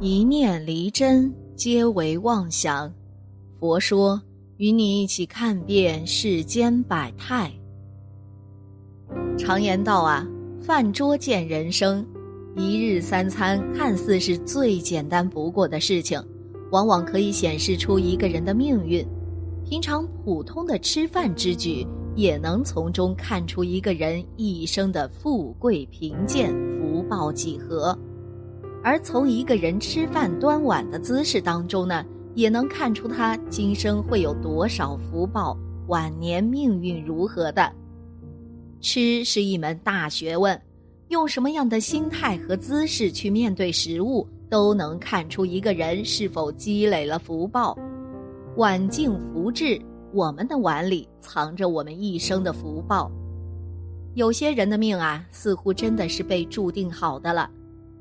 一念离真，皆为妄想。佛说，与你一起看遍世间百态。常言道啊，饭桌见人生，一日三餐看似是最简单不过的事情，往往可以显示出一个人的命运。平常普通的吃饭之举，也能从中看出一个人一生的富贵贫贱、福报几何。而从一个人吃饭端碗的姿势当中呢，也能看出他今生会有多少福报，晚年命运如何的。吃是一门大学问，用什么样的心态和姿势去面对食物，都能看出一个人是否积累了福报。碗净福至，我们的碗里藏着我们一生的福报。有些人的命啊，似乎真的是被注定好的了。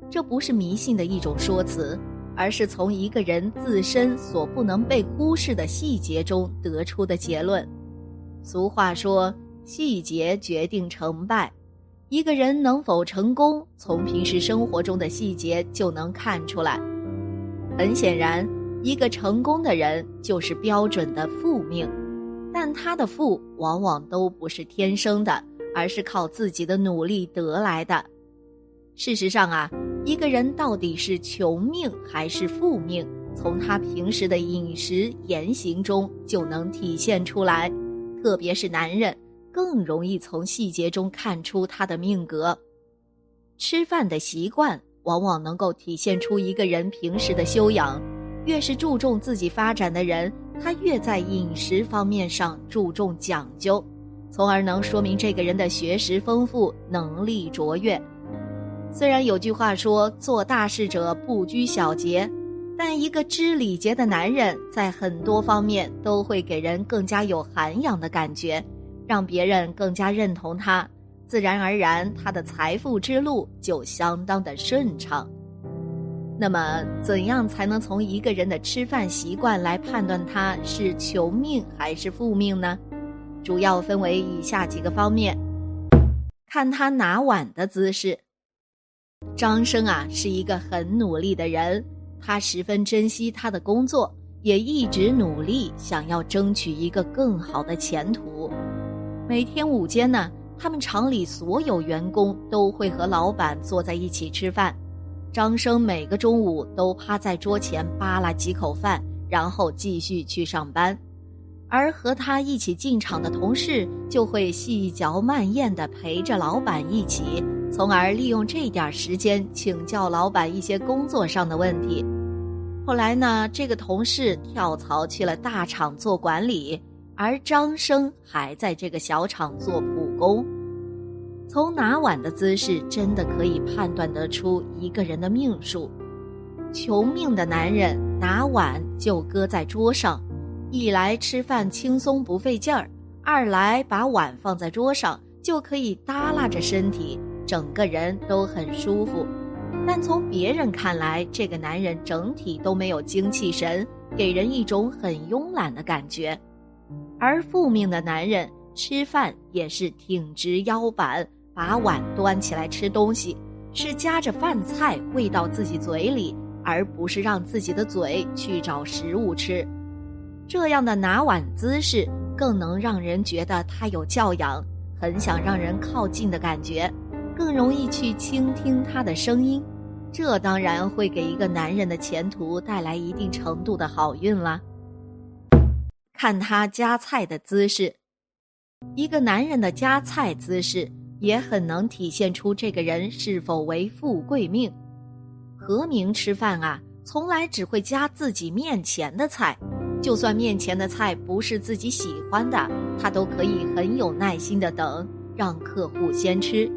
这不是迷信的一种说辞，而是从一个人自身所不能被忽视的细节中得出的结论。俗话说：“细节决定成败。”一个人能否成功，从平时生活中的细节就能看出来。很显然，一个成功的人就是标准的富命，但他的富往往都不是天生的，而是靠自己的努力得来的。事实上啊。一个人到底是穷命还是富命，从他平时的饮食言行中就能体现出来。特别是男人，更容易从细节中看出他的命格。吃饭的习惯往往能够体现出一个人平时的修养。越是注重自己发展的人，他越在饮食方面上注重讲究，从而能说明这个人的学识丰富，能力卓越。虽然有句话说“做大事者不拘小节”，但一个知礼节的男人，在很多方面都会给人更加有涵养的感觉，让别人更加认同他。自然而然，他的财富之路就相当的顺畅。那么，怎样才能从一个人的吃饭习惯来判断他是穷命还是富命呢？主要分为以下几个方面：看他拿碗的姿势。张生啊，是一个很努力的人，他十分珍惜他的工作，也一直努力想要争取一个更好的前途。每天午间呢，他们厂里所有员工都会和老板坐在一起吃饭。张生每个中午都趴在桌前扒拉几口饭，然后继续去上班。而和他一起进厂的同事就会细嚼慢咽地陪着老板一起。从而利用这点时间请教老板一些工作上的问题。后来呢，这个同事跳槽去了大厂做管理，而张生还在这个小厂做普工。从拿碗的姿势，真的可以判断得出一个人的命数。穷命的男人拿碗就搁在桌上，一来吃饭轻松不费劲儿，二来把碗放在桌上就可以耷拉着身体。整个人都很舒服，但从别人看来，这个男人整体都没有精气神，给人一种很慵懒的感觉。而负命的男人吃饭也是挺直腰板，把碗端起来吃东西，是夹着饭菜喂到自己嘴里，而不是让自己的嘴去找食物吃。这样的拿碗姿势，更能让人觉得他有教养，很想让人靠近的感觉。更容易去倾听他的声音，这当然会给一个男人的前途带来一定程度的好运啦。看他夹菜的姿势，一个男人的夹菜姿势也很能体现出这个人是否为富贵命。何明吃饭啊，从来只会夹自己面前的菜，就算面前的菜不是自己喜欢的，他都可以很有耐心的等，让客户先吃。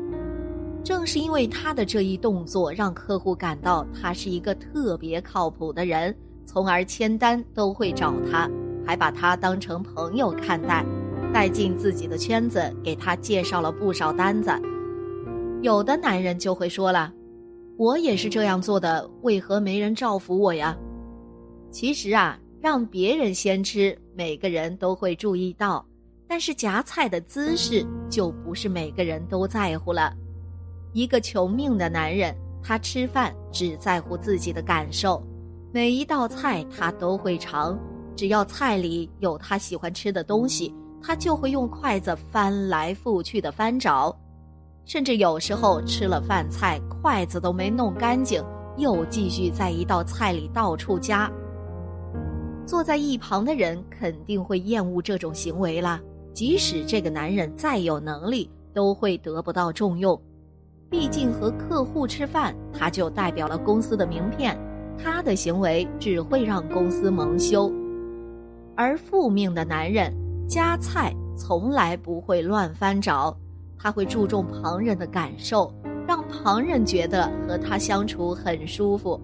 正是因为他的这一动作，让客户感到他是一个特别靠谱的人，从而签单都会找他，还把他当成朋友看待，带进自己的圈子，给他介绍了不少单子。有的男人就会说了：“我也是这样做的，为何没人照拂我呀？”其实啊，让别人先吃，每个人都会注意到，但是夹菜的姿势就不是每个人都在乎了。一个穷命的男人，他吃饭只在乎自己的感受，每一道菜他都会尝，只要菜里有他喜欢吃的东西，他就会用筷子翻来覆去的翻找，甚至有时候吃了饭菜，筷子都没弄干净，又继续在一道菜里到处夹。坐在一旁的人肯定会厌恶这种行为啦，即使这个男人再有能力，都会得不到重用。毕竟和客户吃饭，他就代表了公司的名片，他的行为只会让公司蒙羞。而负命的男人夹菜从来不会乱翻找，他会注重旁人的感受，让旁人觉得和他相处很舒服。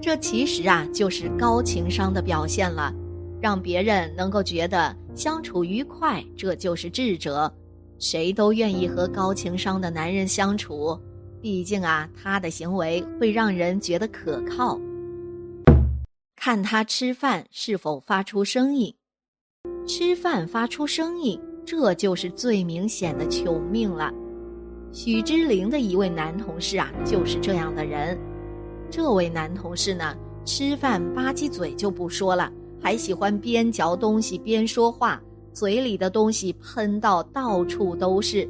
这其实啊就是高情商的表现了，让别人能够觉得相处愉快，这就是智者。谁都愿意和高情商的男人相处，毕竟啊，他的行为会让人觉得可靠。看他吃饭是否发出声音，吃饭发出声音，这就是最明显的穷命了。许之玲的一位男同事啊，就是这样的人。这位男同事呢，吃饭吧唧嘴就不说了，还喜欢边嚼东西边说话。嘴里的东西喷到到处都是，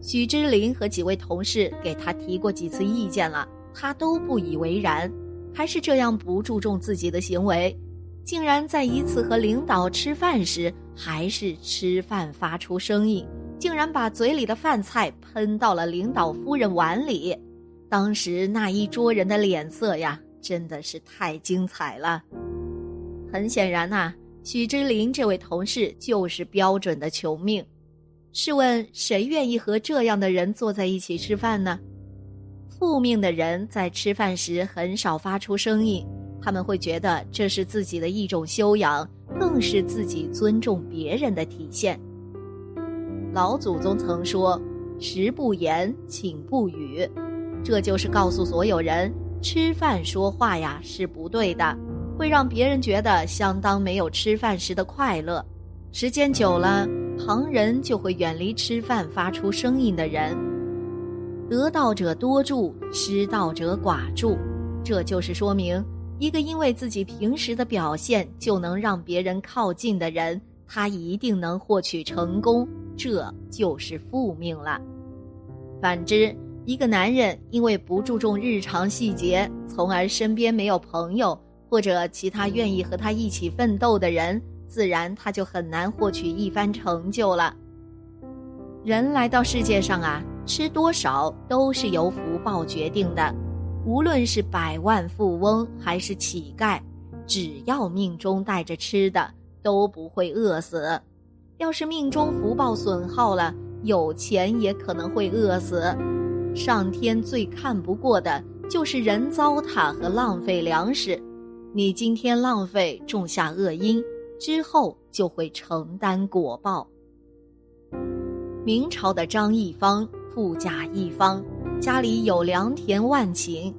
许之琳和几位同事给他提过几次意见了，他都不以为然，还是这样不注重自己的行为，竟然在一次和领导吃饭时，还是吃饭发出声音，竟然把嘴里的饭菜喷到了领导夫人碗里，当时那一桌人的脸色呀，真的是太精彩了。很显然呐。许之琳这位同事就是标准的穷命，试问谁愿意和这样的人坐在一起吃饭呢？负命的人在吃饭时很少发出声音，他们会觉得这是自己的一种修养，更是自己尊重别人的体现。老祖宗曾说：“食不言，寝不语”，这就是告诉所有人，吃饭说话呀是不对的。会让别人觉得相当没有吃饭时的快乐，时间久了，旁人就会远离吃饭发出声音的人。得道者多助，失道者寡助，这就是说明，一个因为自己平时的表现就能让别人靠近的人，他一定能获取成功，这就是负命了。反之，一个男人因为不注重日常细节，从而身边没有朋友。或者其他愿意和他一起奋斗的人，自然他就很难获取一番成就了。人来到世界上啊，吃多少都是由福报决定的。无论是百万富翁还是乞丐，只要命中带着吃的，都不会饿死。要是命中福报损耗了，有钱也可能会饿死。上天最看不过的就是人糟蹋和浪费粮食。你今天浪费种下恶因，之后就会承担果报。明朝的张义方富甲一方，家里有良田万顷，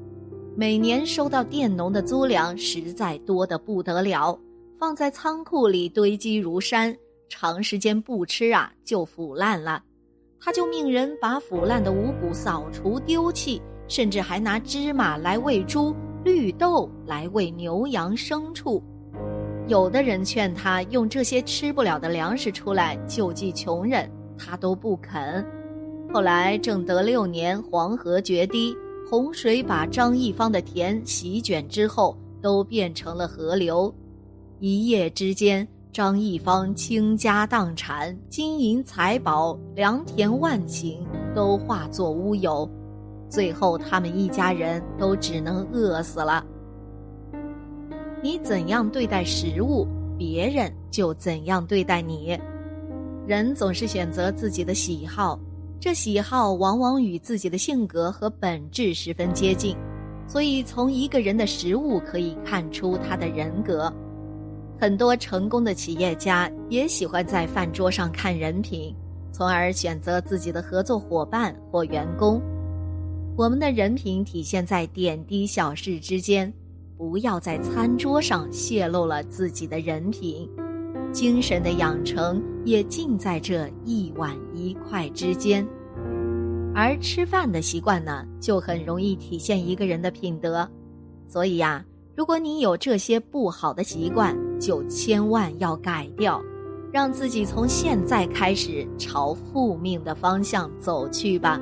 每年收到佃农的租粮实在多得不得了，放在仓库里堆积如山，长时间不吃啊就腐烂了。他就命人把腐烂的五谷扫除丢弃，甚至还拿芝麻来喂猪。绿豆来喂牛羊牲畜，有的人劝他用这些吃不了的粮食出来救济穷人，他都不肯。后来正德六年黄河决堤，洪水把张义方的田席卷之后，都变成了河流。一夜之间，张义方倾家荡产，金银财宝、良田万顷都化作乌有。最后，他们一家人都只能饿死了。你怎样对待食物，别人就怎样对待你。人总是选择自己的喜好，这喜好往往与自己的性格和本质十分接近。所以，从一个人的食物可以看出他的人格。很多成功的企业家也喜欢在饭桌上看人品，从而选择自己的合作伙伴或员工。我们的人品体现在点滴小事之间，不要在餐桌上泄露了自己的人品。精神的养成也尽在这一碗一筷之间。而吃饭的习惯呢，就很容易体现一个人的品德。所以呀，如果你有这些不好的习惯，就千万要改掉，让自己从现在开始朝复命的方向走去吧。